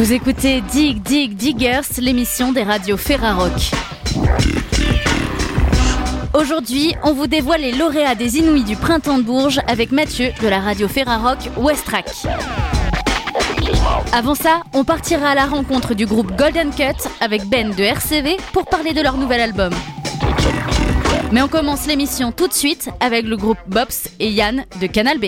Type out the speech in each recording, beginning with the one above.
Vous écoutez Dig Dig Diggers, l'émission des radios Ferrarock. Aujourd'hui, on vous dévoile les lauréats des Inouïs du Printemps de Bourges avec Mathieu de la radio Ferrarock Westrack. Avant ça, on partira à la rencontre du groupe Golden Cut avec Ben de RCV pour parler de leur nouvel album. Mais on commence l'émission tout de suite avec le groupe Bobs et Yann de Canal B.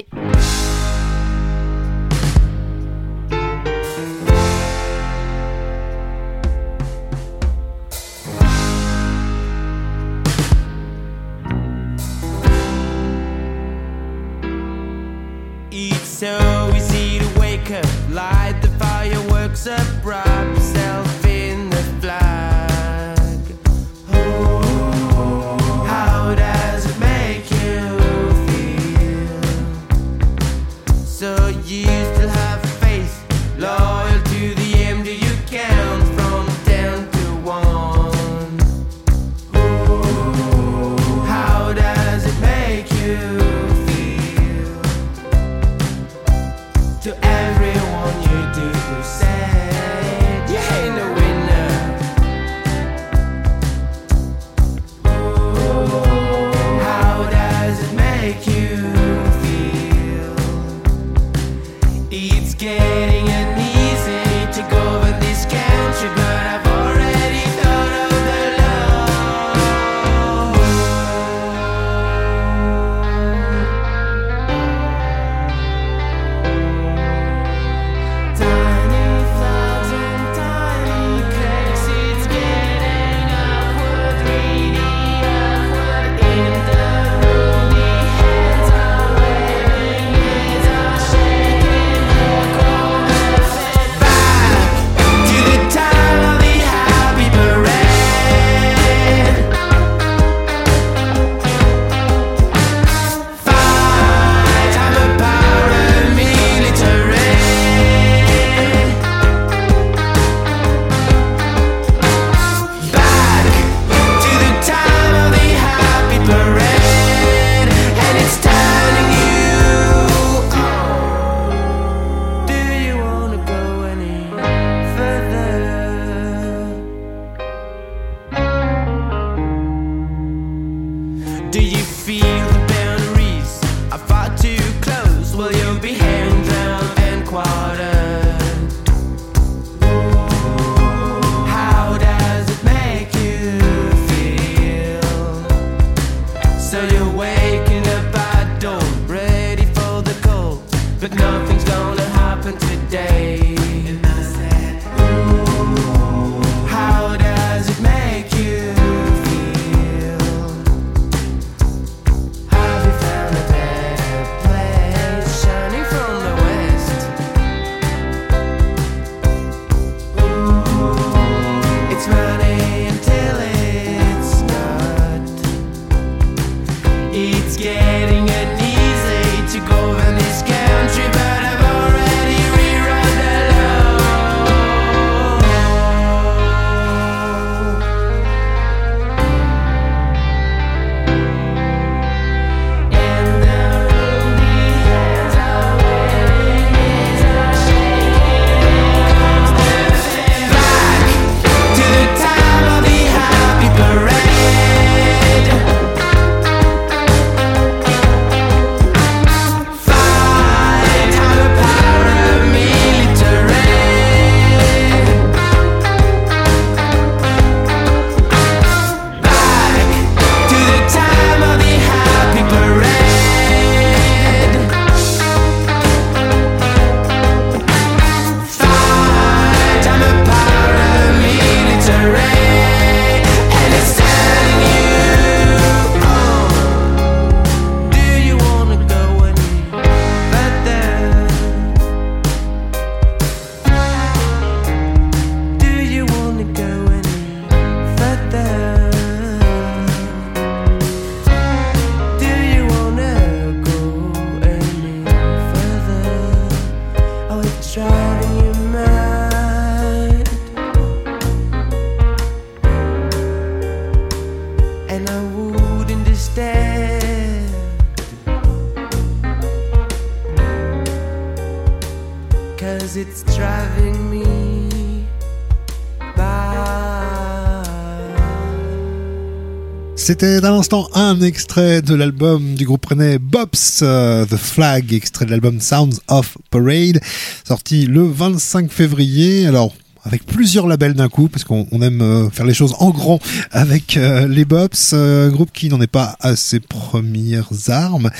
C'était à l'instant un extrait de l'album du groupe rennais Bobs, euh, The Flag, extrait de l'album Sounds of Parade, sorti le 25 février. Alors, avec plusieurs labels d'un coup, parce qu'on on aime euh, faire les choses en grand avec euh, les euh, groupe qui n'en est pas à ses premières armes,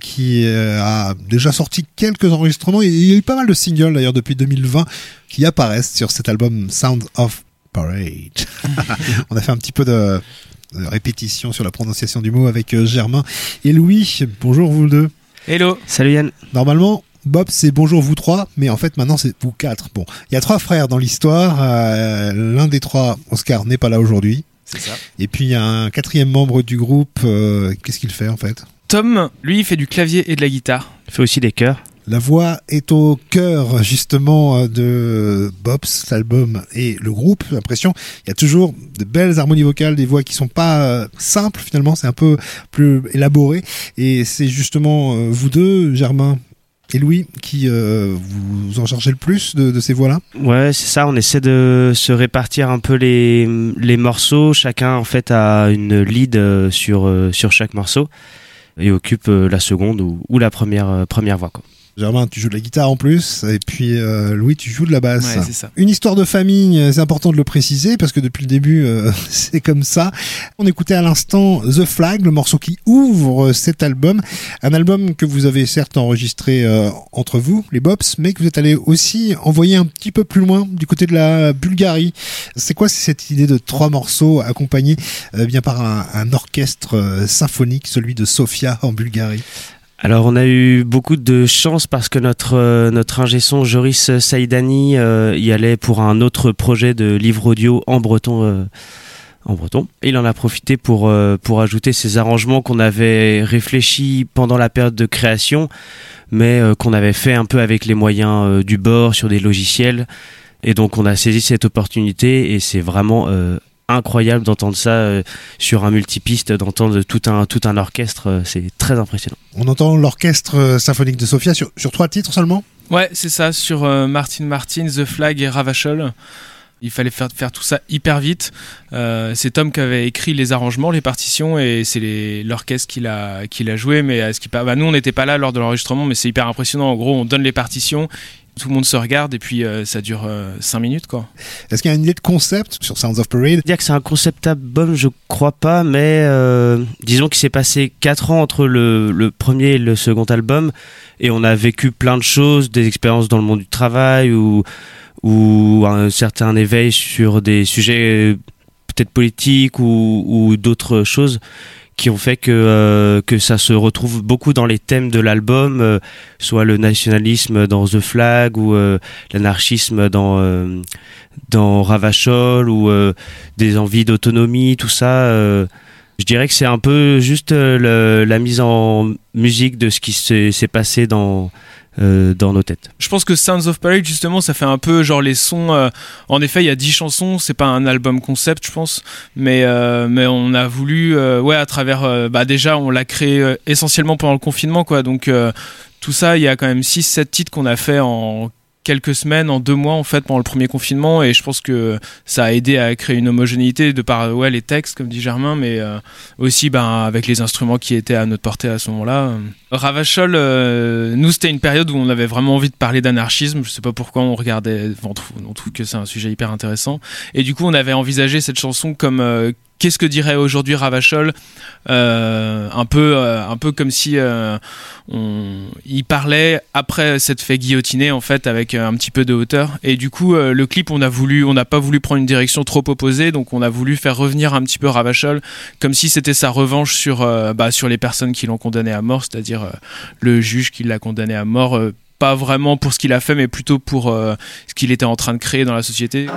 qui a déjà sorti quelques enregistrements. Il y a eu pas mal de singles d'ailleurs depuis 2020 qui apparaissent sur cet album Sounds of Parade. on a fait un petit peu de répétition sur la prononciation du mot avec euh, Germain et Louis. Bonjour vous deux. Hello Salut Yann. Normalement, Bob, c'est bonjour vous trois, mais en fait maintenant c'est vous quatre. Bon, il y a trois frères dans l'histoire. euh, L'un des trois, Oscar, n'est pas là aujourd'hui. C'est ça. Et puis il y a un quatrième membre du groupe. euh, Qu'est-ce qu'il fait en fait? Tom, lui, il fait du clavier et de la guitare. Il fait aussi des chœurs. La voix est au cœur justement euh, de Bob's l'album et le groupe. J'ai l'impression il y a toujours de belles harmonies vocales, des voix qui sont pas euh, simples finalement, c'est un peu plus élaboré. Et c'est justement euh, vous deux, Germain et Louis, qui vous en chargez le plus de, ces voix-là? Ouais, c'est ça. On essaie de se répartir un peu les, les morceaux. Chacun, en fait, a une lead sur, sur chaque morceau et occupe la seconde ou, la première, première voix. Germain, tu joues de la guitare en plus, et puis euh, Louis, tu joues de la basse. Ouais, c'est ça. Une histoire de famille, euh, c'est important de le préciser parce que depuis le début, euh, c'est comme ça. On écoutait à l'instant The Flag, le morceau qui ouvre euh, cet album. Un album que vous avez certes enregistré euh, entre vous, les Bobs, mais que vous êtes allé aussi envoyer un petit peu plus loin, du côté de la Bulgarie. C'est quoi cette idée de trois morceaux accompagnés euh, bien par un, un orchestre symphonique, celui de Sofia en Bulgarie? Alors, on a eu beaucoup de chance parce que notre, euh, notre ingé son, Joris Saïdani, euh, y allait pour un autre projet de livre audio en breton. euh, en breton. Il en a profité pour, pour ajouter ces arrangements qu'on avait réfléchis pendant la période de création, mais qu'on avait fait un peu avec les moyens du bord sur des logiciels. Et donc on a saisi cette opportunité et c'est vraiment incroyable d'entendre ça euh, sur un multipiste, d'entendre tout un, tout un orchestre, euh, c'est très impressionnant. On entend l'orchestre euh, symphonique de Sofia sur, sur trois titres seulement? Ouais, c'est ça, sur euh, Martin Martin, The Flag et Ravachol. Il fallait faire, faire tout ça hyper vite. Euh, c'est Tom qui avait écrit les arrangements, les partitions, et c'est l'orchestre qui l'a qui l'a joué. Mais à ce qui pa- bah, nous, on n'était pas là lors de l'enregistrement, mais c'est hyper impressionnant. En gros, on donne les partitions, tout le monde se regarde, et puis euh, ça dure 5 minutes, quoi. Est-ce qu'il y a une idée de concept sur Sounds of Parade? Dire que c'est un concept album, je crois pas, mais euh, disons qu'il s'est passé 4 ans entre le, le premier et le second album, et on a vécu plein de choses, des expériences dans le monde du travail ou, ou un certain éveil sur des sujets euh, peut-être politiques ou, ou d'autres choses qui ont fait que, euh, que ça se retrouve beaucoup dans les thèmes de l'album, euh, soit le nationalisme dans The Flag ou euh, l'anarchisme dans, euh, dans Ravachol ou euh, des envies d'autonomie, tout ça. euh, je dirais que c'est un peu juste le- la mise en musique de ce qui s'est passé dans, euh, dans nos têtes. Je pense que Sounds of Parade, justement, ça fait un peu genre les sons. euh, en effet, il y a 10 chansons, c'est pas un album concept, je pense, mais, euh, mais on a voulu, ouais, à travers. bah, déjà, on l'a créé essentiellement pendant le confinement, quoi. Donc, tout ça, il y a quand même 6-7 titres qu'on a fait en quelques semaines, en deux mois en fait pendant le premier confinement et je pense que ça a aidé à créer une homogénéité de par ouais les textes comme dit Germain mais euh, aussi ben avec les instruments qui étaient à notre portée à ce moment-là. Ravachol, euh, nous c'était une période où on avait vraiment envie de parler d'anarchisme. Je sais pas pourquoi on regardait, on, trouve, on trouve que c'est un sujet hyper intéressant. Et du coup on avait envisagé cette chanson comme euh, qu'est-ce que dirait aujourd'hui Ravachol, euh, un peu, euh, un peu comme si euh, on, il parlait après s'être fait guillotiner en fait avec un petit peu de hauteur. Et du coup le clip on a voulu, on n'a pas voulu prendre une direction trop opposée, donc on a voulu faire revenir un petit peu Ravachol comme si c'était sa revanche sur, bah, sur les personnes qui l'ont condamné à mort, c'est-à-dire le juge qui l'a condamné à mort. pas vraiment pour ce qu'il a fait, mais plutôt pour ce qu'il était en train de créer dans la société.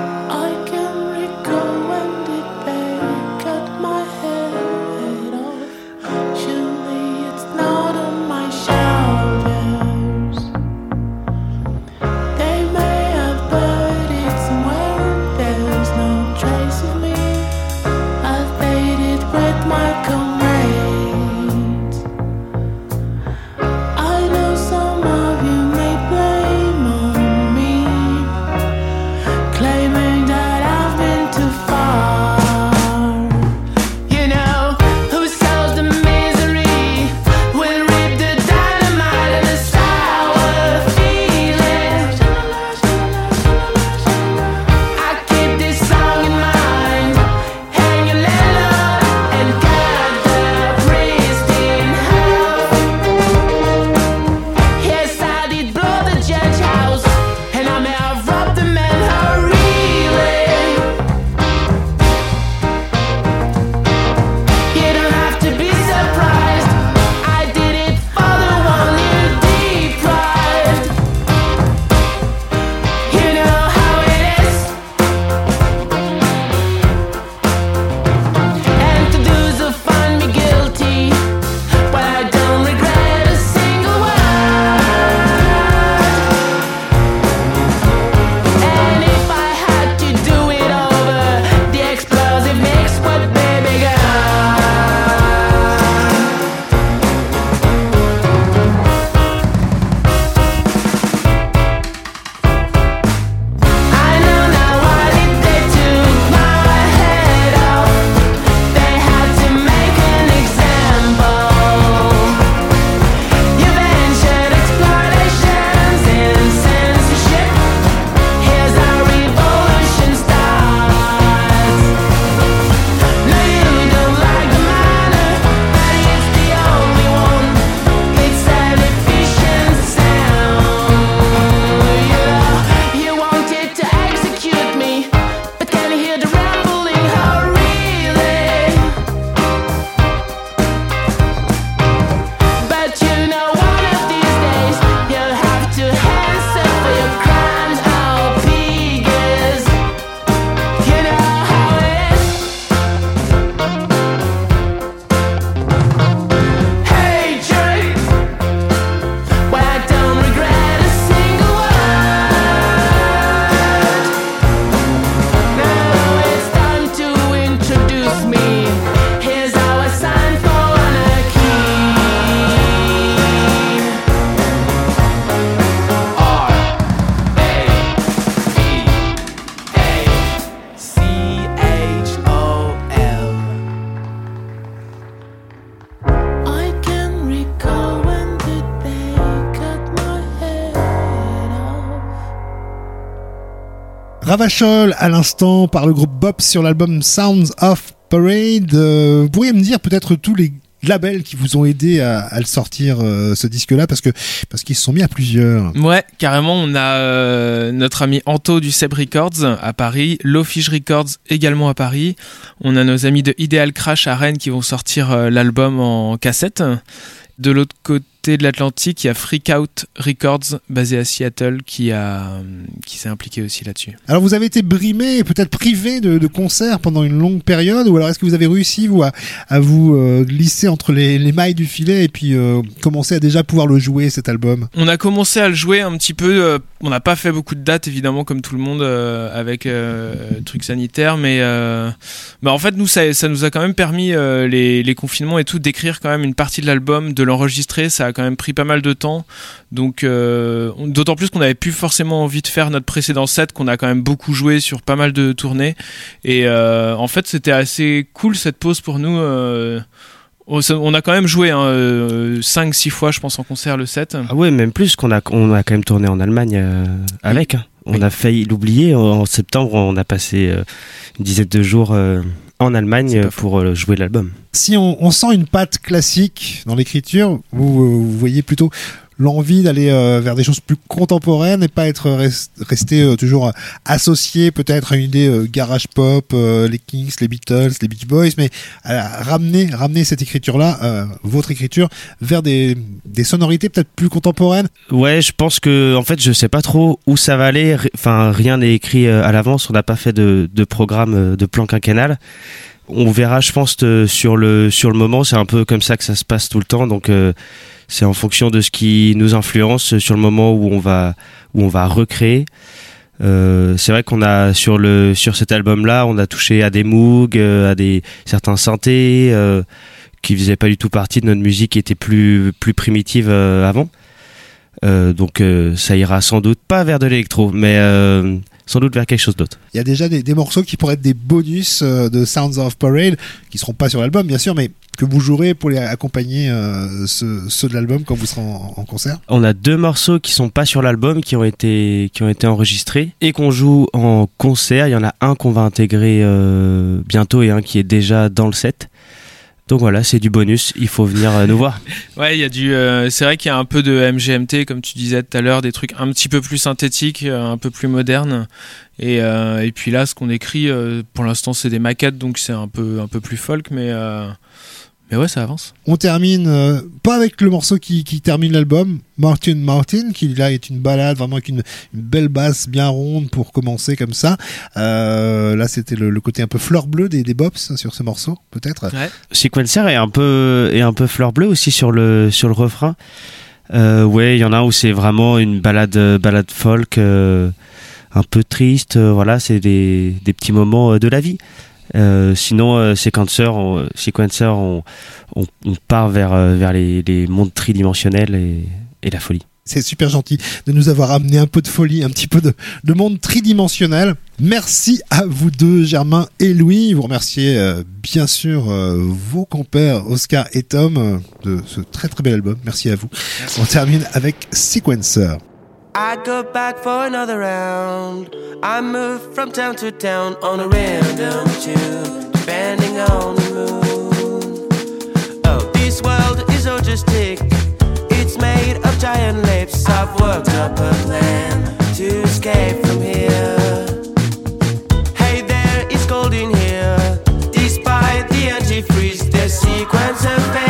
Ravachol à l'instant par le groupe Bop sur l'album Sounds of Parade. Euh, vous pourriez me dire peut-être tous les labels qui vous ont aidé à, le sortir euh, ce disque-là parce que parce qu'ils se sont mis à plusieurs. Ouais, carrément, on a euh, notre ami Anto du Seb Records à Paris, Lowfish Records également à Paris. On a nos amis de Ideal Crash à Rennes qui vont sortir l'album en cassette. De l'autre côté de l'Atlantique, il y a Freak Out Records basé à Seattle qui a euh, qui s'est impliqué aussi là-dessus. Alors vous avez été brimé et peut-être privé de, de concerts pendant une longue période ou alors est-ce que vous avez réussi vous à, à vous euh, glisser entre les, les mailles du filet et puis euh, commencer à déjà pouvoir le jouer cet album? On a commencé à le jouer un petit peu. euh, on n'a pas fait beaucoup de dates évidemment comme tout le monde avec euh, trucs sanitaires, mais bah, en fait nous ça, ça nous a quand même permis les, les confinements et tout d'écrire quand même une partie de l'album, de l'enregistrer. Ça a quand même pris pas mal de temps. Donc euh, d'autant plus qu'on n'avait plus forcément envie de faire notre précédent set, qu'on a quand même beaucoup joué sur pas mal de tournées. Et euh, en fait c'était assez cool cette pause pour nous. euh, on a quand même joué 5-6 fois, je pense, en concert le set. Ah ouais, même plus qu'on a, on a quand même tourné en Allemagne avec. hein. On a failli l'oublier. En, en septembre, on a passé une dizaine de jours en Allemagne pour euh, jouer l'album. Si on, on sent une patte classique dans l'écriture, vous, vous voyez plutôt l'envie d'aller euh, vers des choses plus contemporaines et pas être res- resté euh, toujours euh, associé peut-être à une idée euh, garage pop, euh, les Kings, les Beatles, les Beach Boys, mais à ramener ramener cette écriture-là, euh, votre écriture, vers des, des sonorités peut-être plus contemporaines. Ouais, je pense que en fait, je sais pas trop où ça va aller. Enfin, rien n'est écrit euh, à l'avance. On n'a pas fait de, de programme euh, de plan quinquennal. On verra, je pense, euh, sur le sur le moment. C'est un peu comme ça que ça se passe tout le temps. Donc, euh, c'est en fonction de ce qui nous influence sur le moment où on va où on va recréer. Euh, c'est vrai qu'on a sur le sur cet album-là, on a touché à des Moog, euh, à des certains synthés euh, qui faisaient pas du tout partie de notre musique, qui était plus plus primitive euh, avant. Euh, donc euh, ça ira sans doute pas vers de l'électro, mais sans doute vers quelque chose d'autre. Il y a déjà des, des morceaux qui pourraient être des bonus euh, de Sounds of Parade, qui seront pas sur l'album bien sûr, mais que vous jouerez pour les accompagner euh, ceux, ceux de l'album quand vous serez en, en concert. On a deux morceaux qui sont pas sur l'album, qui ont été qui ont été enregistrés et qu'on joue en concert. Il y en a un qu'on va intégrer euh, bientôt et un qui est déjà dans le set. Donc voilà, c'est du bonus. Il faut venir euh, nous voir. Ouais, il y a du. euh, c'est vrai qu'il y a un peu de MGMT, comme tu disais tout à l'heure, des trucs un petit peu plus synthétiques, euh, un peu plus modernes. Et, euh, et puis là, ce qu'on écrit, pour l'instant, c'est des maquettes, donc c'est un peu un peu plus folk, mais mais ouais, ça avance. On termine euh, pas avec le morceau qui, qui termine l'album, Martin Martin, qui là est une balade vraiment avec une, une belle basse bien ronde pour commencer comme ça. Euh, là, c'était le, le côté un peu fleur bleue des, des bops sur ce morceau, peut-être. Ouais. Sequencer est un peu est un peu fleur bleue aussi sur le sur le refrain. Euh, ouais, il y en a où c'est vraiment une balade balade folk euh, un peu triste. euh, voilà, c'est des des petits moments euh, de la vie. Euh, sinon, euh, Sequencer, on, Sequencer, on, on, on part vers euh, vers les, les mondes tridimensionnels et, et la folie. C'est super gentil de nous avoir amené un peu de folie, un petit peu de, de monde tridimensionnel. Merci à vous deux, Germain et Louis. Vous remerciez euh, bien sûr euh, vos compères Oscar et Tom euh, de ce très très bel album. Merci à vous. On termine avec Sequencer. I go back for another round. I move from town to town on a random tune, depending on the mood. Oh, this world is autistic. It's made of giant lips. I've worked up a plan to escape from here. Hey there, it's cold in here. Despite the antifreeze, the sequence have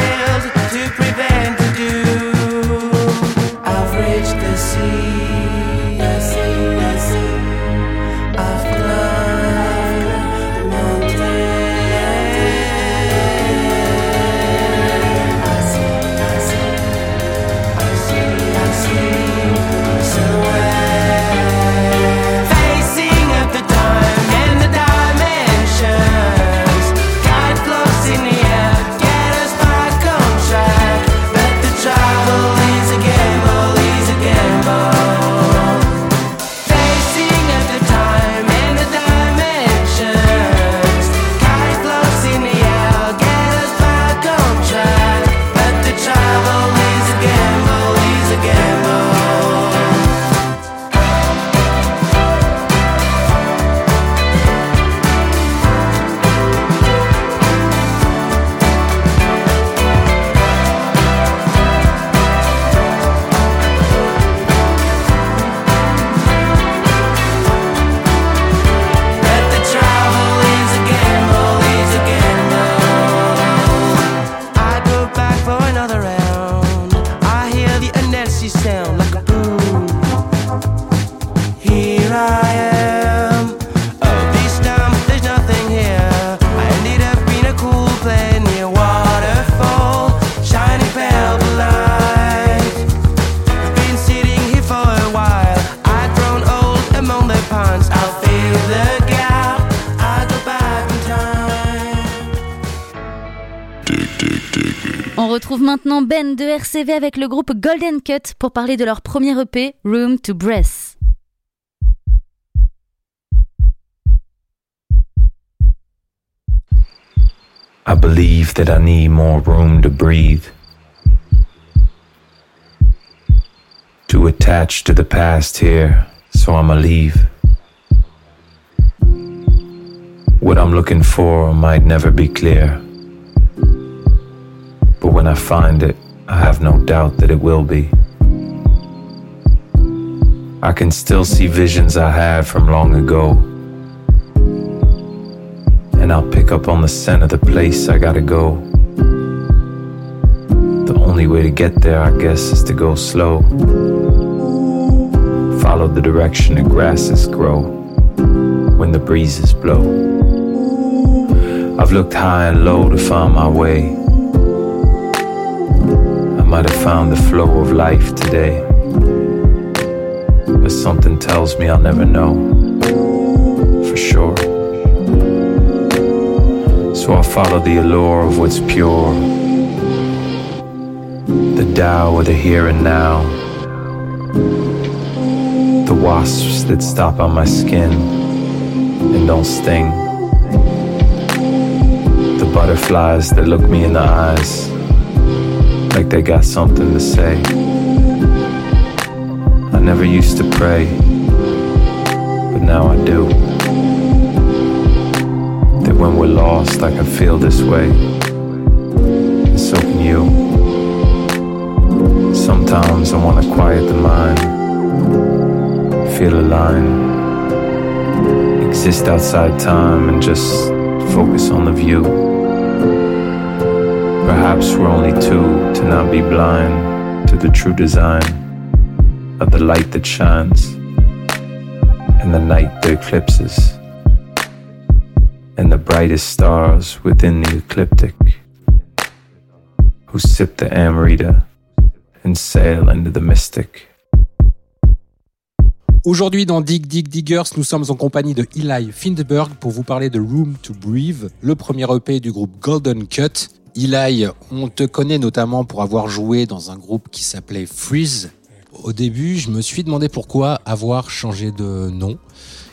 maintenant Ben de RCV avec le groupe Golden Cut pour parler de leur premier EP, Room to Breath. I believe that I need more room to breathe. Too attached to the past here, so I'ma leave. What I'm looking for might never be clear. But when I find it, I have no doubt that it will be. I can still see visions I had from long ago. And I'll pick up on the scent of the place I gotta go. The only way to get there, I guess, is to go slow. Follow the direction the grasses grow when the breezes blow. I've looked high and low to find my way. Might have found the flow of life today. But something tells me I'll never know for sure. So I'll follow the allure of what's pure. The Tao of the here and now. The wasps that stop on my skin and don't sting. The butterflies that look me in the eyes like they got something to say. I never used to pray, but now I do that when we're lost, I can feel this way. And so can you. Sometimes I want to quiet the mind, feel a line, exist outside time, and just focus on the view. Perhaps we're only two to not be blind to the true design of the light that shines and the night that eclipses and the brightest stars within the ecliptic who sip the Amrita and sail into the mystic. Aujourd'hui, dans Dig Dig Diggers, nous sommes en compagnie de Eli Findberg pour vous parler de Room to Breathe, le premier EP du groupe Golden Cut. Eli, on te connaît notamment pour avoir joué dans un groupe qui s'appelait Freeze. Au début, je me suis demandé pourquoi avoir changé de nom.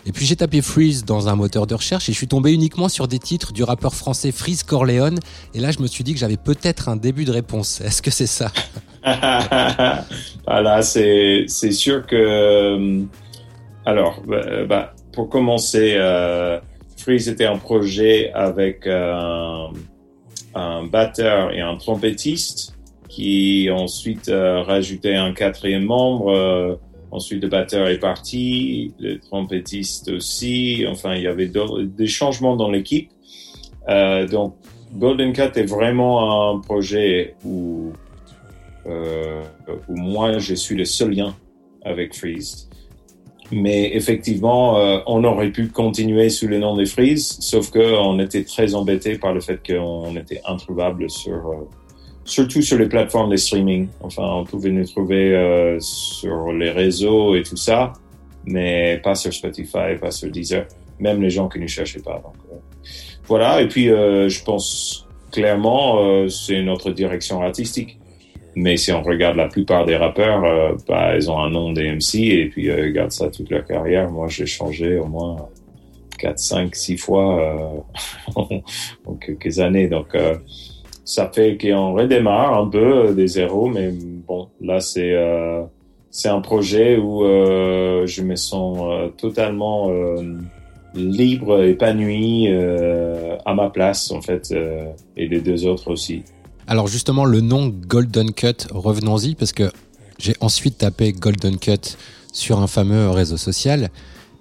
Et puis j'ai tapé Freeze dans un moteur de recherche et je suis tombé uniquement sur des titres du rappeur français Freeze Corleone. Et là, je me suis dit que j'avais peut-être un début de réponse. Est-ce que c'est ça? Voilà, c'est sûr que euh, alors bah, bah, pour commencer, euh, Freeze était un projet avec euh, un batteur et un trompettiste qui ensuite euh, rajouté un quatrième membre. euh, ensuite, le batteur est parti, le trompettiste aussi. Enfin, il y avait des changements dans l'équipe. Euh, donc, Golden Cat est vraiment un projet où où moi je suis le seul lien avec Freeze. Mais effectivement, euh, on aurait pu continuer sous le nom de Freeze, sauf que on était très embêté par le fait qu'on était introuvable sur, euh, surtout sur les plateformes de streaming. Enfin, on pouvait nous trouver euh, sur les réseaux et tout ça, mais pas sur Spotify, pas sur Deezer, même les gens qui ne cherchaient pas. Donc, euh, voilà. Et puis, euh, je pense clairement, euh, c'est notre direction artistique. Mais si on regarde la plupart des rappeurs, euh, bah, ils ont un nom d'AMC et puis euh, ils gardent ça toute leur carrière. Moi, j'ai changé au moins 4, 5, 6 fois euh, en quelques années. Donc, euh, ça fait qu'on redémarre un peu euh, des zéros. Mais bon, là, c'est c'est un projet où je me sens totalement libre, épanoui, à ma place, en fait, et les deux autres aussi. Alors justement, le nom Golden Cut, revenons-y, parce que j'ai ensuite tapé Golden Cut sur un fameux réseau social.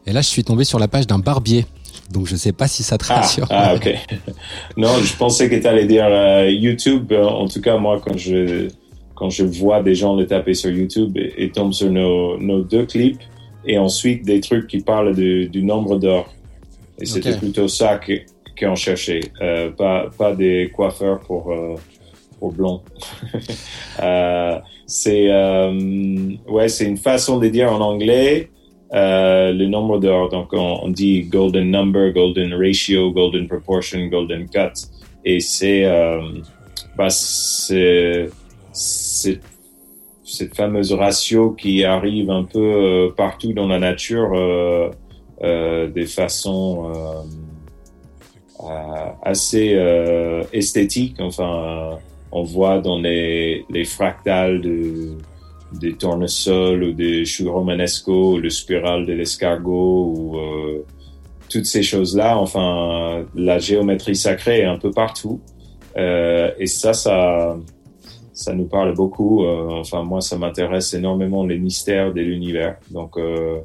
Et là, je suis tombé sur la page d'un barbier. Donc je sais pas si ça te Ah, rassure. ah, ok. non, je pensais que tu allais dire euh, YouTube. Euh, En tout cas, moi, quand je, quand je vois des gens le taper sur YouTube et, et tombent sur nos, nos deux clips, et ensuite des trucs qui parlent du, du nombre d'or. Et c'était plutôt ça que- qu'on cherchait, euh, pas, pas des coiffeurs pour, euh, pour blond. euh, c'est euh, ouais, c'est une façon de dire en anglais euh, le nombre d'or. Donc on, dit golden number, golden ratio, golden proportion, golden cut, et c'est bah, cette fameuse ratio qui arrive un peu partout dans la nature des façons assez esthétiques. Enfin, on voit dans les, les fractales de, des tournesols ou des choux romanesco, ou le spiral de l'escargot ou euh, toutes ces choses-là. Enfin, la géométrie sacrée est un peu partout. Euh, et ça, ça, ça nous parle beaucoup. Euh, enfin, moi, ça m'intéresse énormément les mystères de l'univers. Donc, euh,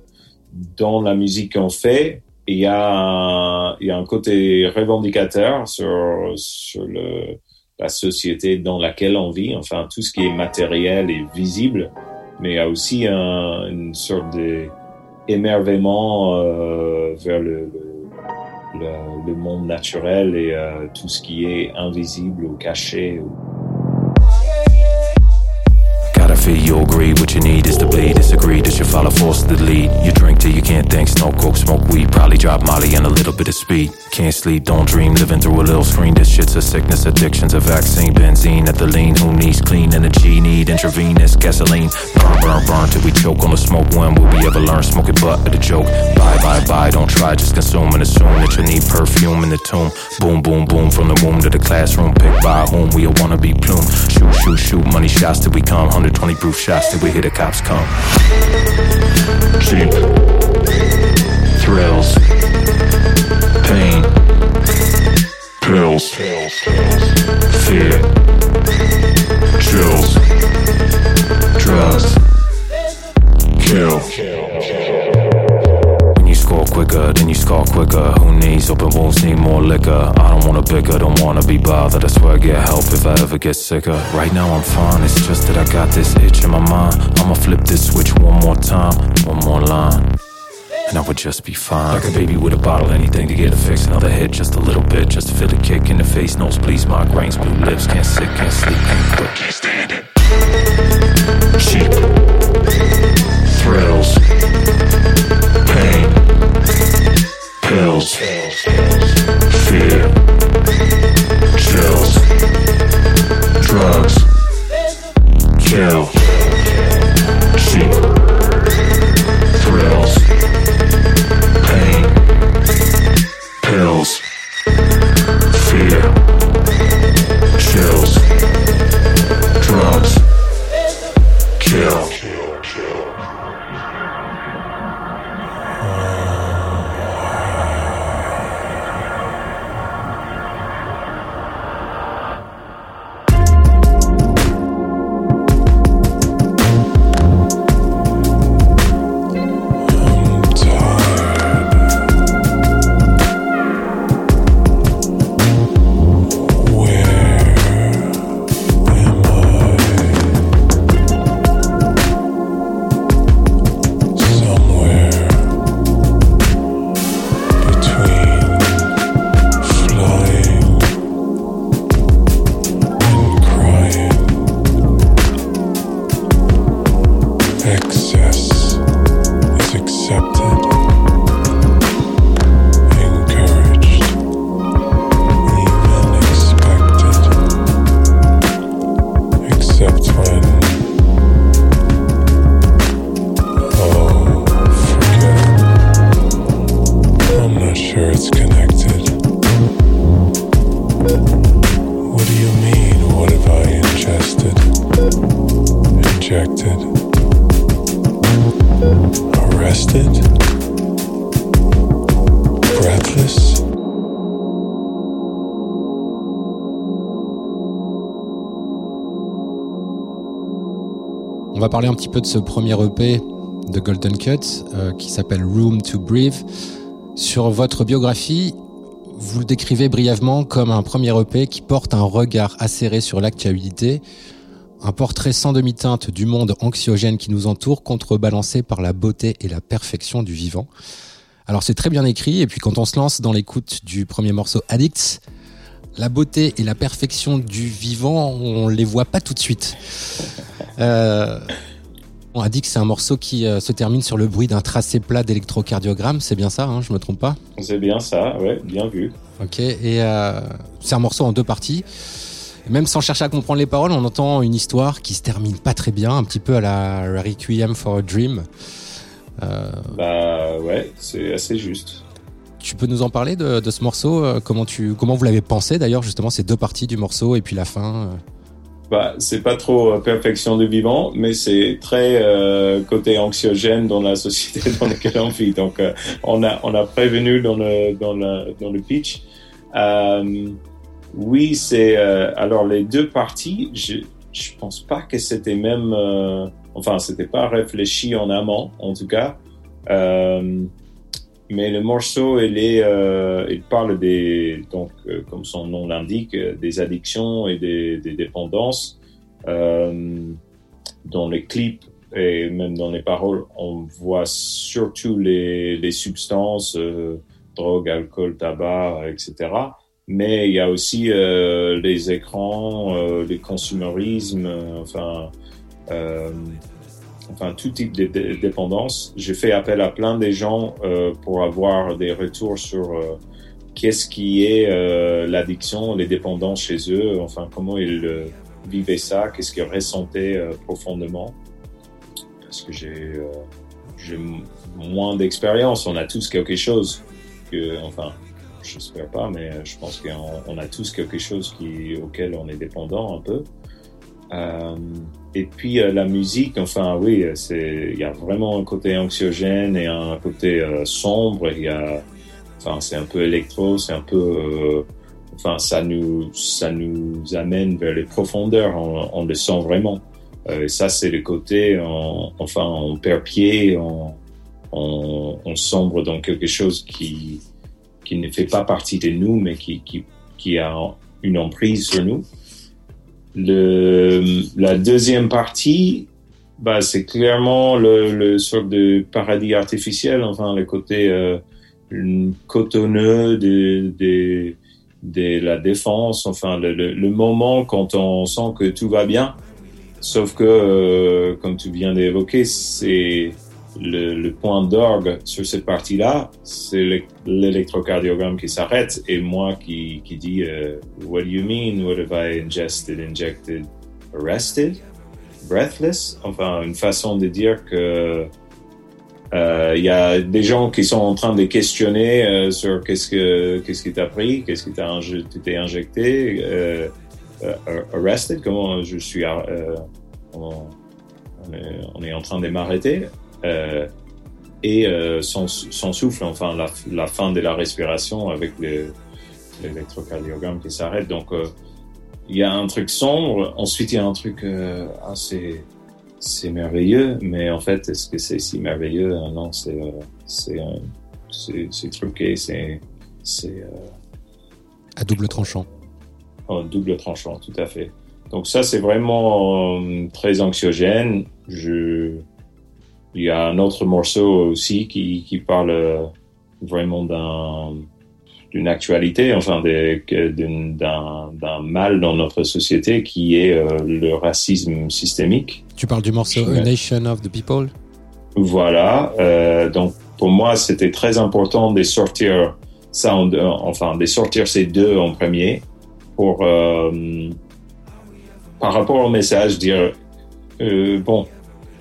dans la musique qu'on fait, il y a un, il y a un côté revendicateur sur, sur le, la société dans laquelle on vit. Enfin, tout ce qui est matériel et visible. Mais il y a aussi un, une sorte d'émerveillement euh, vers le, le, le, monde naturel et euh, tout ce qui est invisible ou caché. ou- Gotta feel you agree what you need is to bleed. Disagree that you follow force the lead. You drink till you can't think, smoke coke, smoke weed. Probably drop Molly and a little bit of speed. Can't sleep, don't dream, living through a little screen. This shit's a sickness, addiction's a vaccine. Benzene at the lean, who needs clean energy? Need intravenous gasoline. Burn, burn, burn till we choke on the smoke. When will we ever learn? Smoking butt at a joke. Bye, bye, bye, don't try, just consume and assume that you need perfume in the tomb. Boom, boom, boom, from the womb to the classroom. Pick by whom we all wanna be plume. Shoot, shoot, shoot, money shots till we come. 120 proof shots till we hear the cops come. Ever get sicker. Right now I'm fine, it's just that I got this itch in my mind. I'ma flip this switch one more time, one more line. And I would just be fine. Like a baby with a bottle, anything to get a fix. Another hit, just a little bit, just to feel the kick in the face. Nosebleeds, migraines, blue lips. Can't sit, can't sleep, can't quit. Can't stand it. Parler un petit peu de ce premier EP de Golden Cut euh, qui s'appelle Room to Breathe. Sur votre biographie, vous le décrivez brièvement comme un premier EP qui porte un regard acéré sur l'actualité, un portrait sans demi-teinte du monde anxiogène qui nous entoure, contrebalancé par la beauté et la perfection du vivant. Alors c'est très bien écrit, et puis quand on se lance dans l'écoute du premier morceau Addicts, la beauté et la perfection du vivant, on les voit pas tout de suite. Euh, on a dit que c'est un morceau qui euh, se termine sur le bruit d'un tracé plat d'électrocardiogramme, c'est bien ça, hein, je me trompe pas? C'est bien ça, ouais, bien vu. Ok, et euh, c'est un morceau en deux parties. Même sans chercher à comprendre les paroles, on entend une histoire qui se termine pas très bien, un petit peu à la Requiem for a Dream. Bah ouais, c'est assez juste. Tu peux nous en parler de, ce morceau euh, Comment tu, comment vous l'avez pensé d'ailleurs justement ces deux parties du morceau et puis la fin euh Bah, c'est pas trop euh, perfection du vivant, mais c'est très côté anxiogène dans la société dans laquelle on vit. Donc, on a on a prévenu dans le dans le dans le pitch. Oui, c'est alors les deux parties. Je je pense pas que c'était même enfin c'était pas réfléchi en amont en tout cas. Mais le morceau, il est, euh, il parle des, donc, euh, comme son nom l'indique, euh, des addictions et des, des dépendances. Euh, dans les clips et même dans les paroles, on voit surtout les, les substances, euh, drogue, alcool, tabac, etc. Mais il y a aussi les écrans, les consumérismes, enfin, enfin tout type de dé- dépendance. J'ai fait appel à plein des gens euh, pour avoir des retours sur euh, qu'est-ce qui est euh, l'addiction, les dépendances chez eux, enfin comment ils euh, vivaient ça, qu'est-ce qu'ils ressentaient euh, profondément. Parce que j'ai euh, moins d'expérience, on a tous quelque chose que, enfin, j'espère pas, mais je pense qu'on on a tous quelque chose qui, auquel on est dépendant un peu. Et puis euh, la musique, enfin oui, euh, c'est il y a vraiment un côté anxiogène et un côté euh, sombre. Il y a, enfin c'est un peu électro, c'est un peu, enfin ça nous ça nous amène vers les profondeurs. On, on le sent vraiment. Et ça c'est le côté, on- enfin on perd pied, on, on, on sombre dans quelque chose qui qui ne fait pas partie de nous, mais qui qui qui a une emprise sur nous. Le, la deuxième partie, bah, c'est clairement le, le sorte de paradis artificiel, enfin le côté euh, cotonneux de, de, de la défense, enfin le, le, le moment quand on sent que tout va bien. Sauf que, euh, comme tu viens d'évoquer, c'est le, point d'orgue sur cette partie-là, c'est l'é- l'électrocardiogramme qui s'arrête et moi qui, qui dis euh, What do you mean? What have I ingested, injected, arrested, breathless? Enfin, une façon de dire que euh, il y a des gens qui sont en train de questionner euh, sur qu'est-ce que qu'est-ce qui t'a pris, qu'est-ce qui t'a inje- injecté, euh, euh, arrested, comment je suis, euh, on, on est, en train de m'arrêter? euh, et euh, son, son souffle, enfin la, la fin de la respiration avec le- l'électrocardiogramme qui s'arrête. Donc euh, il y a un truc sombre, ensuite il y a un truc euh, assez c'est merveilleux, mais en fait est-ce que c'est si merveilleux? Euh, Non, c'est euh, c'est euh, c'est truqué, c'est c'est euh, à double tranchant. en double tranchant, tout à fait. Donc ça, c'est vraiment euh, très anxiogène. Je... Il y a un autre morceau aussi qui, qui parle euh, vraiment d'un d'une actualité, enfin d'un mal dans notre société qui est euh, le racisme systémique. Tu parles du morceau A. Nation of the People? Voilà. euh, donc pour moi, c'était très important de sortir ça, en, enfin de sortir ces deux en premier pour par rapport au message dire bon,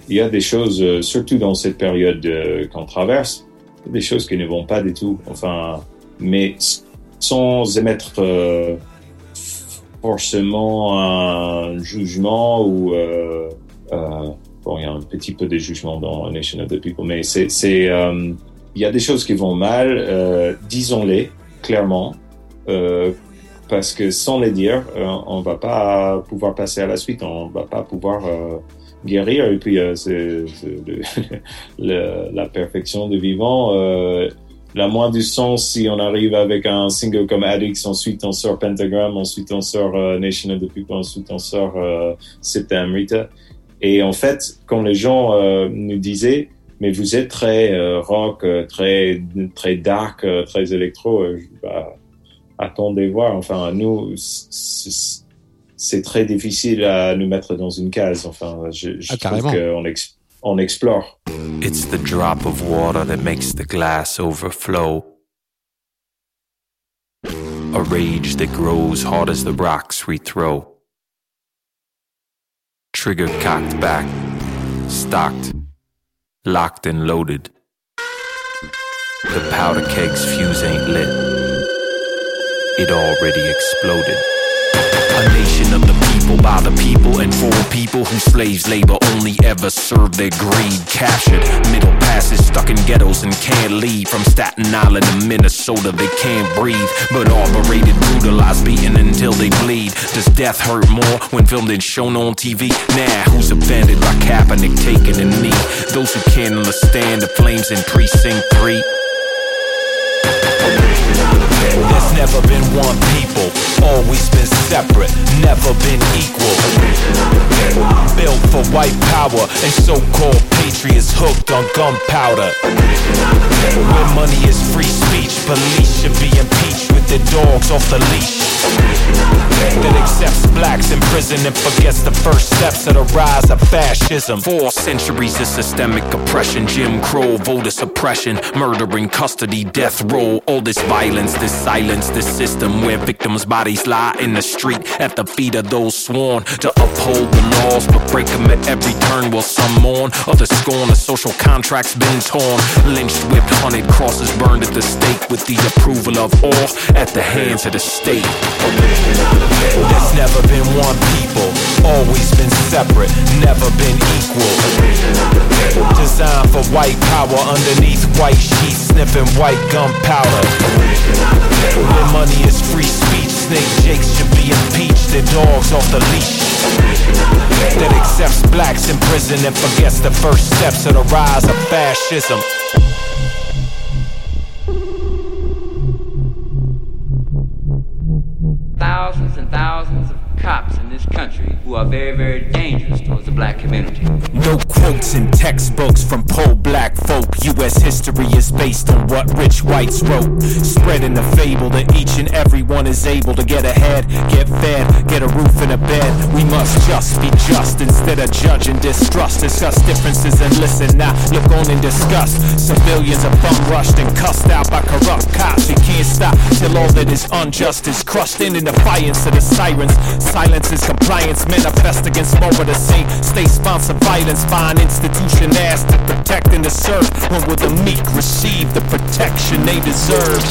il y a des choses, euh, surtout dans cette période euh, qu'on traverse, des choses qui ne vont pas du tout. Enfin, mais sans émettre euh, forcément un jugement ou bon, il y a un petit peu de jugement dans Nation of the People, mais c'est, il y a des choses qui vont mal, disons-les clairement, parce que sans les dire, on va pas pouvoir passer à la suite, on va pas pouvoir guérir, et puis c'est, la perfection du vivant. Euh, la moins du sens si on arrive avec un single comme Addicts, ensuite on sort Pentagram, ensuite on sort euh, Nation of ensuite on sort euh, Septem Rita. Et en fait, quand les gens euh, nous disaient, mais vous êtes très euh, rock, très très dark, très électro, bah, attendez voir. Enfin, nous, c'est c'est très difficile à nous mettre dans une case. Enfin, je, je Ah, trouve qu'on ex- on explore. It's the drop of water that makes the glass overflow. A rage that grows hard as the rocks we throw. Trigger cocked back, stocked, locked and loaded. The powder keg's fuse ain't lit. It already exploded. A nation of the people, by the people, and for people whose slaves labor only ever serve their greed. Captured, middle passes stuck in ghettos and can't leave. From Staten Island to Minnesota, they can't breathe. But operated, brutalized, beaten until they bleed. Does death hurt more when filmed and shown on TV? Nah, who's offended by Kaepernick taking a knee? Those who can't understand the flames in Precinct 3. Never been equal. White power and so-called patriots hooked on gunpowder. Where money is free speech, police should be impeached with their dogs off the leash. That accepts blacks in prison and forgets the first steps of the rise of fascism. Four centuries of systemic oppression, Jim Crow, voter suppression, murdering custody, death row, all this violence, this silence, this system where victims' bodies lie in the street at the feet of those sworn to uphold the laws, but break them at every turn while some mourn. Others scorn the social contracts been torn. Lynched, whipped, hunted, crosses burned at the stake with the approval of all at the hands of the state. There's never been one people, always been separate, never been equal. Designed for white power underneath white sheets, sniffing white gunpowder. Where money is free speech, snake jakes should be impeached, their dogs off the leash. That accepts blacks in prison and forgets the first steps of the rise of fascism. thousands and thousands of cops in this country who are very, very dangerous towards the black community. No quotes in textbooks from poor black folk. U.S. history is based on what rich whites wrote. Spreading the fable that each and every one is able to get ahead, get fed, get a roof and a bed. We must just be just instead of judging distrust. Discuss differences and listen now. Look on in disgust. Civilians are bum rushed and cussed out by corrupt cops. You can't stop till all that is unjust is crushed in in defiance of the sirens. Silence is compliance manifest against more of the same. State sponsored violence by an institution asked to protect and to serve. When will the meek receive the protection they deserve?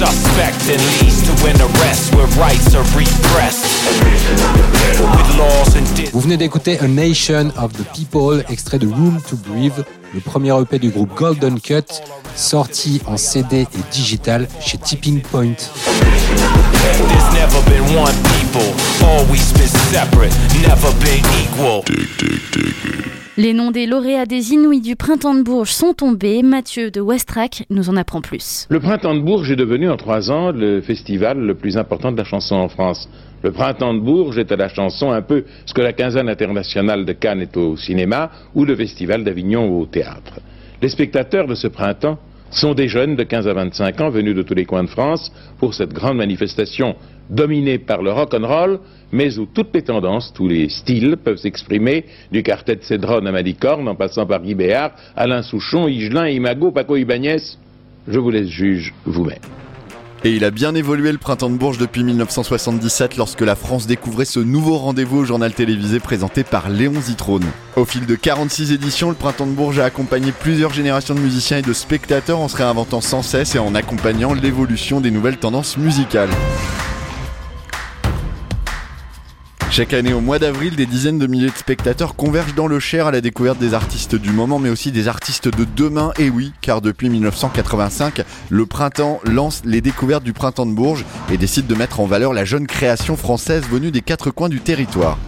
Suspect and leads to an arrest where rights are repressed. Vous venez d'écouter A Nation of the People, extrait de Room to Breathe, le premier EP du groupe Golden Cut, sorti en CD et digital chez Tipping Point. There's never been one people, always been separate, never been equal. Les noms des lauréats des Inouïs du Printemps de Bourges sont tombés. Mathieu de Westrack nous en apprend plus. Le Printemps de Bourges est devenu en trois ans le festival le plus important de la chanson en France. Le Printemps de Bourges est à la chanson un peu ce que la quinzaine internationale de Cannes est au cinéma ou le Festival d'Avignon au théâtre. Les spectateurs de ce printemps sont des jeunes de 15 à 25 ans venus de tous les coins de France pour cette grande manifestation dominée par le rock and roll, mais où toutes les tendances, tous les styles peuvent s'exprimer, du quartet de Cédron à Malicorne, en passant par Guy Béard, Alain Souchon, Higelin, Imago, Paco Ibanez. Je vous laisse juge vous-même. Et il a bien évolué le printemps de Bourges depuis 1977 lorsque la France découvrait ce nouveau rendez-vous au journal télévisé présenté par Léon Zitrone. Au fil de 46 éditions, le printemps de Bourges a accompagné plusieurs générations de musiciens et de spectateurs en se réinventant sans cesse et en accompagnant l'évolution des nouvelles tendances musicales. Chaque année au mois d'avril, des dizaines de milliers de spectateurs convergent dans le Cher à la découverte des artistes du moment, mais aussi des artistes de demain. Et oui, car depuis 1985, le printemps lance les découvertes du printemps de Bourges et décide de mettre en valeur la jeune création française venue des quatre coins du territoire.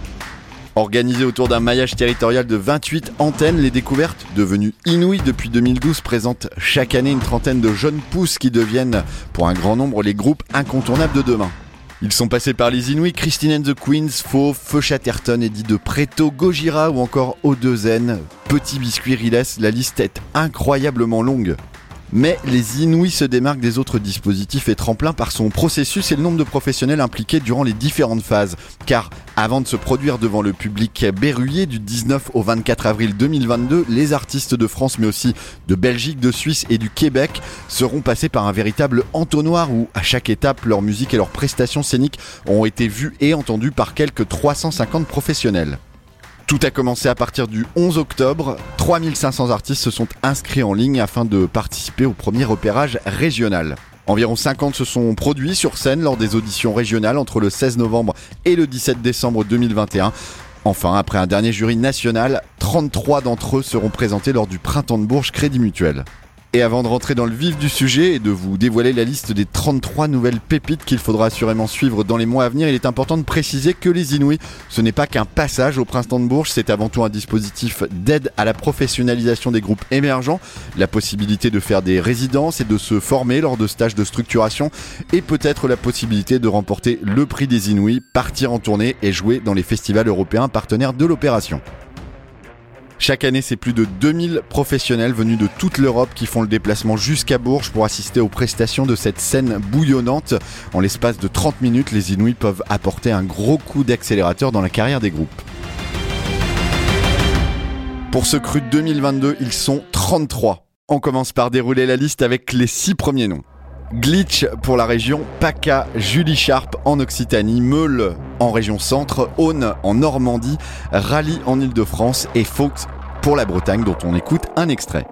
Organisées autour d'un maillage territorial de 28 antennes, les découvertes, devenues inouïes depuis 2012, présentent chaque année une trentaine de jeunes pousses qui deviennent, pour un grand nombre, les groupes incontournables de demain. Ils sont passés par les Inouïs, Christine and the Queens, Faux, Feu Chatterton, Eddie de Preto, Gojira ou encore O2N, Petit Biscuit Riles, la liste est incroyablement longue. Mais les Inouïs se démarquent des autres dispositifs et tremplins par son processus et le nombre de professionnels impliqués durant les différentes phases. Car avant de se produire devant le public berruyer du 19 au 24 avril 2022, les artistes de France mais aussi de Belgique, de Suisse et du Québec seront passés par un véritable entonnoir où à chaque étape leur musique et leurs prestations scéniques ont été vues et entendues par quelques 350 professionnels. Tout a commencé à partir du 11 octobre. 3500 artistes se sont inscrits en ligne afin de participer au premier repérage régional. Environ 50 se sont produits sur scène lors des auditions régionales entre le 16 novembre et le 17 décembre 2021. Enfin, après un dernier jury national, 33 d'entre eux seront présentés lors du Printemps de Bourges Crédit Mutuel. Et avant de rentrer dans le vif du sujet et de vous dévoiler la liste des 33 nouvelles pépites qu'il faudra assurément suivre dans les mois à venir, il est important de préciser que les Inouïs, ce n'est pas qu'un passage au Printemps de Bourges, c'est avant tout un dispositif d'aide à la professionnalisation des groupes émergents, la possibilité de faire des résidences et de se former lors de stages de structuration, et peut-être la possibilité de remporter le prix des Inouïs, partir en tournée et jouer dans les festivals européens partenaires de l'opération. Chaque année, c'est plus de 2000 professionnels venus de toute l'Europe qui font le déplacement jusqu'à Bourges pour assister aux prestations de cette scène bouillonnante. En l'espace de 30 minutes, les Inouïs peuvent apporter un gros coup d'accélérateur dans la carrière des groupes. Pour ce cru 2022, ils sont 33. On commence par dérouler la liste avec les 6 premiers noms. Glitch pour la région, PACA, Julie Sharp en Occitanie, Meule en région centre, Aune en Normandie, Rally en Ile-de-France et Fox pour la Bretagne dont on écoute un extrait.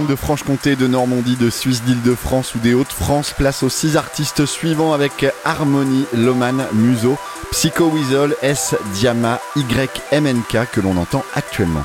De Franche-Comté, de Normandie, de Suisse, d'Île-de-France ou des Hauts-de-France. Place aux six artistes suivants avec Harmonie, Loman, Muso, Psycho Weasel, S, Diama, Y, MNK que l'on entend actuellement.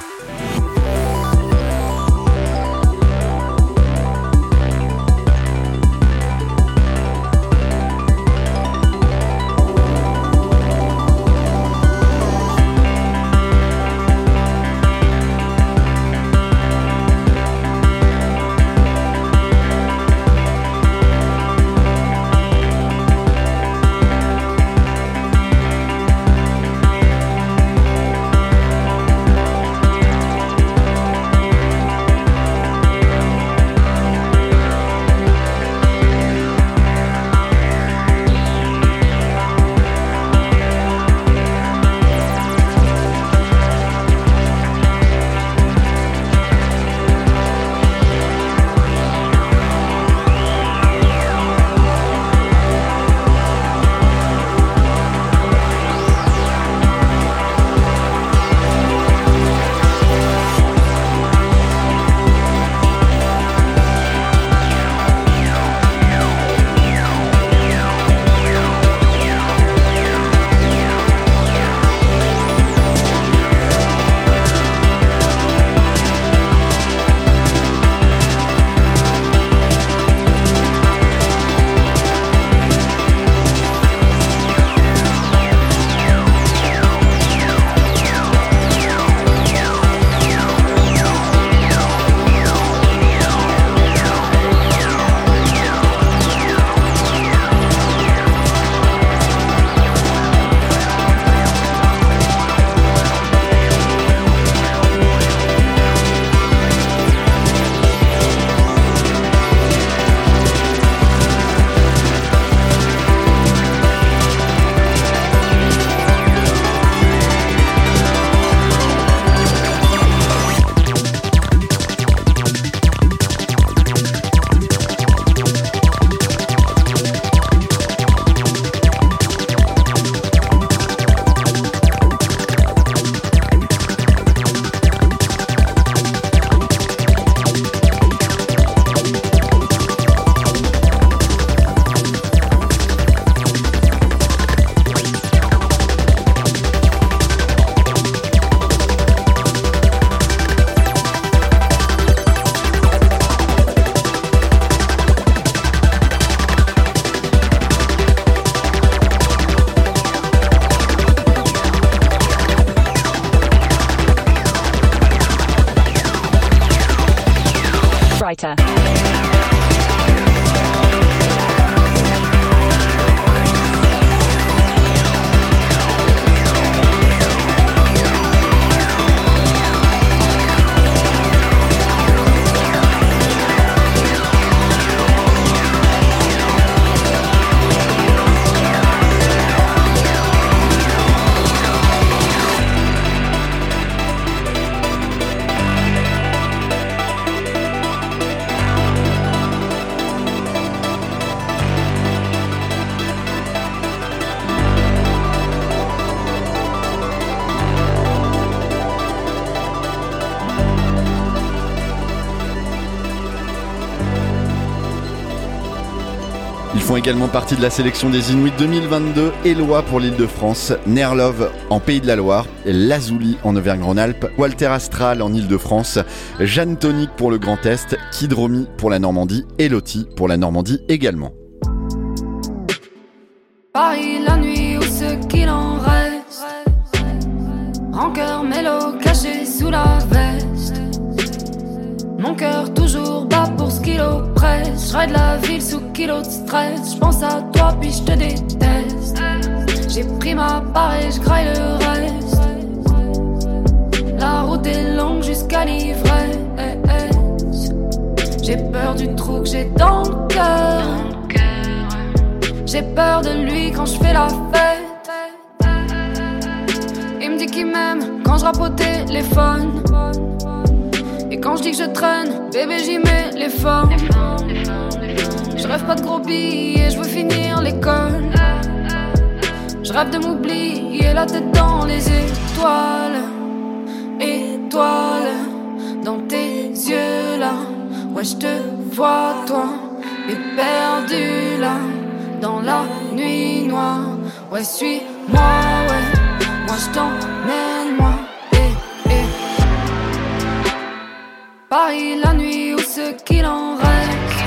Également partie de la sélection des Inuits 2022, Eloi pour l'île de France, Nerlov en Pays de la Loire, Lazuli en Auvergne-Rhône-Alpes, Walter Astral en île de France, Jeanne Tonic pour le Grand Est, Kidromi pour la Normandie et Loti pour la Normandie également. Paris la nuit ou ce qu'il en reste. Rancœur caché sous la veste. Mon Je de la ville sous kilo de stress. Je pense à toi puis je te déteste. J'ai pris ma part et je graille le reste. La route est longue jusqu'à l'ivresse. J'ai peur du trou que j'ai dans le cœur. J'ai peur de lui quand je fais la fête. Il me dit qu'il m'aime quand je rappe au téléphone. Quand je dis que je traîne, bébé, j'y mets les formes. Je rêve pas de gros billets, je veux finir l'école. Je rêve de m'oublier la tête dans les étoiles. Étoiles dans tes yeux là. Ouais, je te vois, toi, éperdu là, dans la nuit noire. Ouais, suis-moi, ouais, moi je t'emmène, moi. Paris la nuit ou ce qu'il en reste.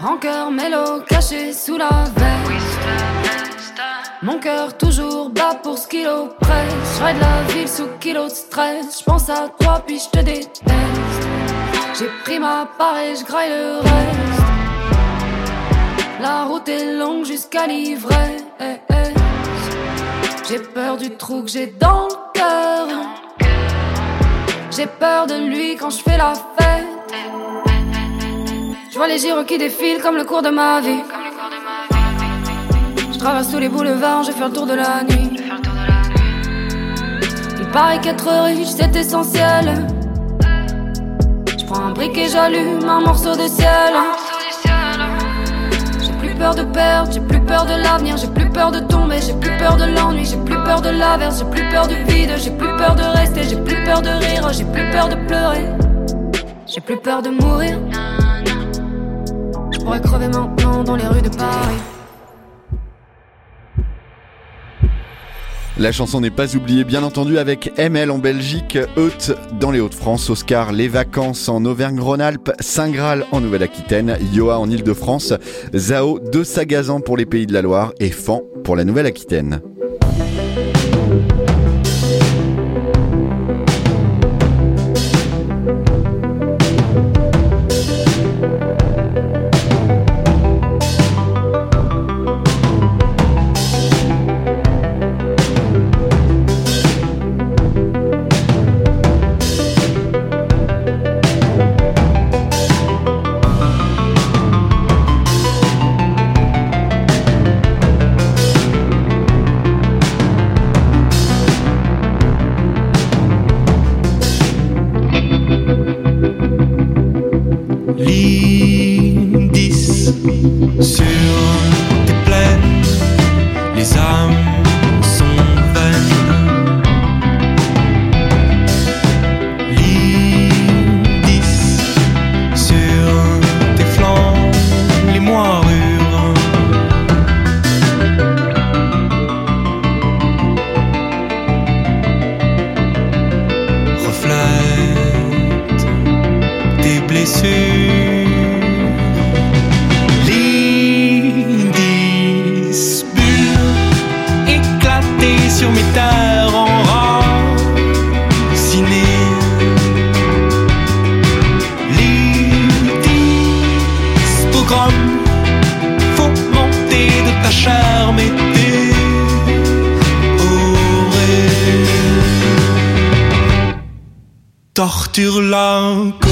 Rancœur, mélo, caché sous la veste. Mon cœur toujours bat pour ce qu'il oppresse. Je de la ville sous kilo de stress. Je pense à toi puis je te déteste. J'ai pris ma part et je graille le reste. La route est longue jusqu'à l'ivresse. J'ai peur du trou que j'ai dans le cœur. J'ai peur de lui quand je fais la fête. Je vois les gyros qui défilent comme le cours de ma vie. Je traverse tous les boulevards, je fais le tour de la nuit. Il paraît qu'être riche c'est essentiel. Je prends un briquet, j'allume un morceau de ciel. J'ai plus peur de perdre, j'ai plus peur de l'avenir, j'ai plus peur de tomber, j'ai plus peur de l'ennui, j'ai plus peur de l'averse, j'ai plus peur du vide, j'ai plus peur de rester, j'ai plus peur de rire, j'ai plus peur de pleurer. J'ai plus peur de mourir. Je pourrais crever maintenant dans les rues de Paris. La chanson n'est pas oubliée, bien entendu, avec ML en Belgique, Euth dans les Hauts-de-France, Oscar Les Vacances en Auvergne-Rhône-Alpes, Saint-Graal en Nouvelle-Aquitaine, Yoa en Île-de-France, Zao de Sagazan pour les Pays de la Loire et Fan pour la Nouvelle-Aquitaine. Long.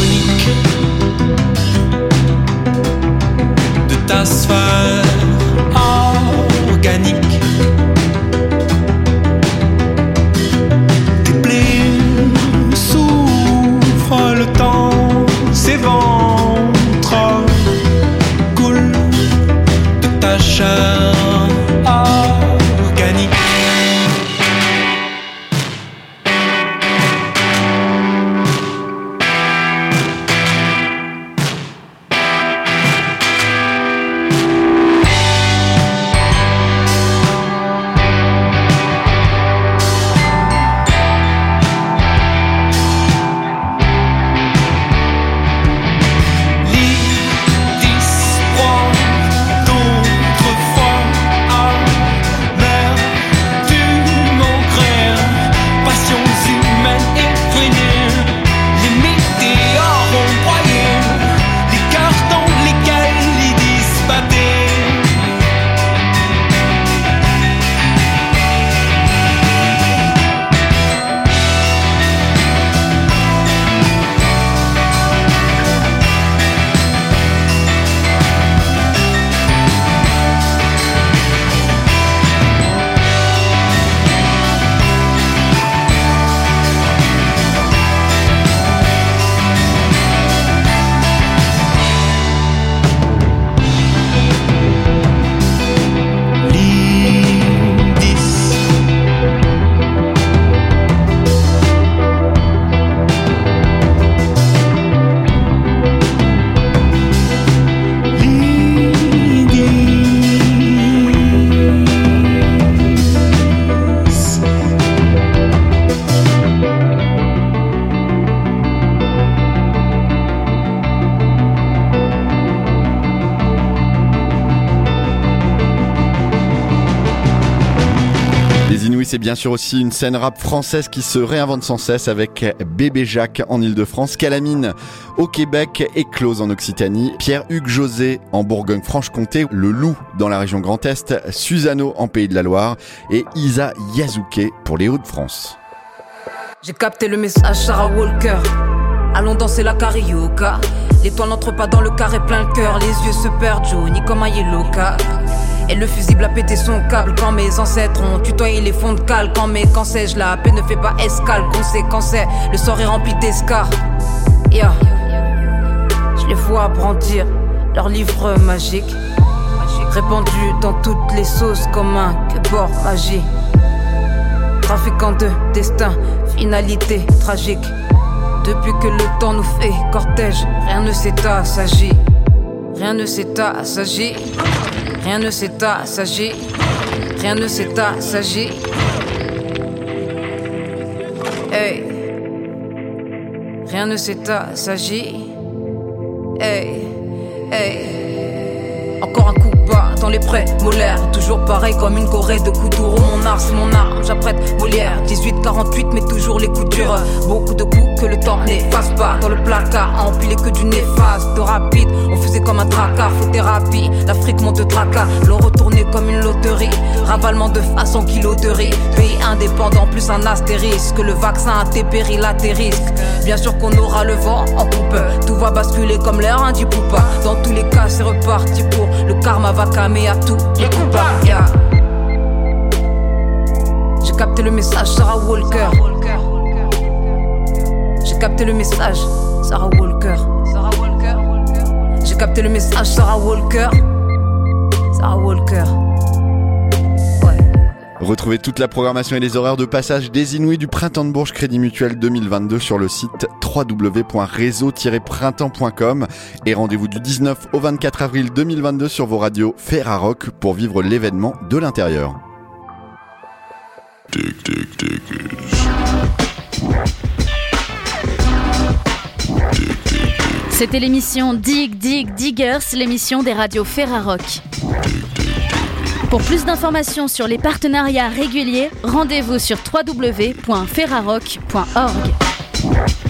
Sûr aussi une scène rap française qui se réinvente sans cesse avec Bébé Jacques en Ile-de-France, Calamine au Québec et Close en Occitanie, Pierre-Hugues José en Bourgogne-Franche-Comté, Le Loup dans la région Grand Est, Susano en Pays de la Loire et Isa Yazuke pour les Hauts-de-France. J'ai capté le message Sarah Walker. Allons danser la carioca. L'étoile n'entre pas dans le carré plein le cœur. Les yeux se perdent, Johnny comme un yellow. Et le fusible a pété son câble quand mes ancêtres ont tutoyé les fonds de cale. Quand mes quand sais-je la paix ne fait pas escale. Conséquence le sort est rempli d'escar. Yeah. Je les vois brandir leur livre magique. Répandu dans toutes les sauces comme un bord magie. Trafiquant de destin, finalité tragique. Depuis que le temps nous fait cortège, rien ne s'agit. Rien ne s'agit. Rien ne s'agit. Rien ne s'agit. Hey. Rien ne s'agit. Hey. Hey. Les prêts molaires. Toujours pareil comme une Corée de coups d'ouro. Mon art, c'est mon arme, j'apprête Molière. 18-48, mais toujours les coups durs. Beaucoup de coups que le temps n'efface pas. Dans le placard, empilé que du néfaste. Rapide, on faisait comme un tracas. Faut thérapie, l'Afrique monte de tracas. L'on retournait comme une loterie. Ravalement de façon kiloterie. Pays indépendant, plus un astérisque. Le vaccin a tes à risques. Bien sûr qu'on aura le vent en coupe. Tout va basculer comme l'air hein, du poupa. Dans tous les cas, c'est reparti pour le karma va calmer à tout les coupables. Yeah. J'ai capté le message, Sarah Walker. J'ai capté le message, Sarah Walker. J'ai capté le message, Sarah Walker. Sarah Walker. Retrouvez toute la programmation et les horaires de passage des Inouïs du Printemps de Bourges Crédit Mutuel 2022 sur le site www.réseau-printemps.com et rendez-vous du 19 au 24 avril 2022 sur vos radios Ferrarock pour vivre l'événement de l'intérieur. C'était l'émission Dig Dig Diggers, l'émission des radios Ferrarock. Pour plus d'informations sur les partenariats réguliers, rendez-vous sur www.ferrarock.org.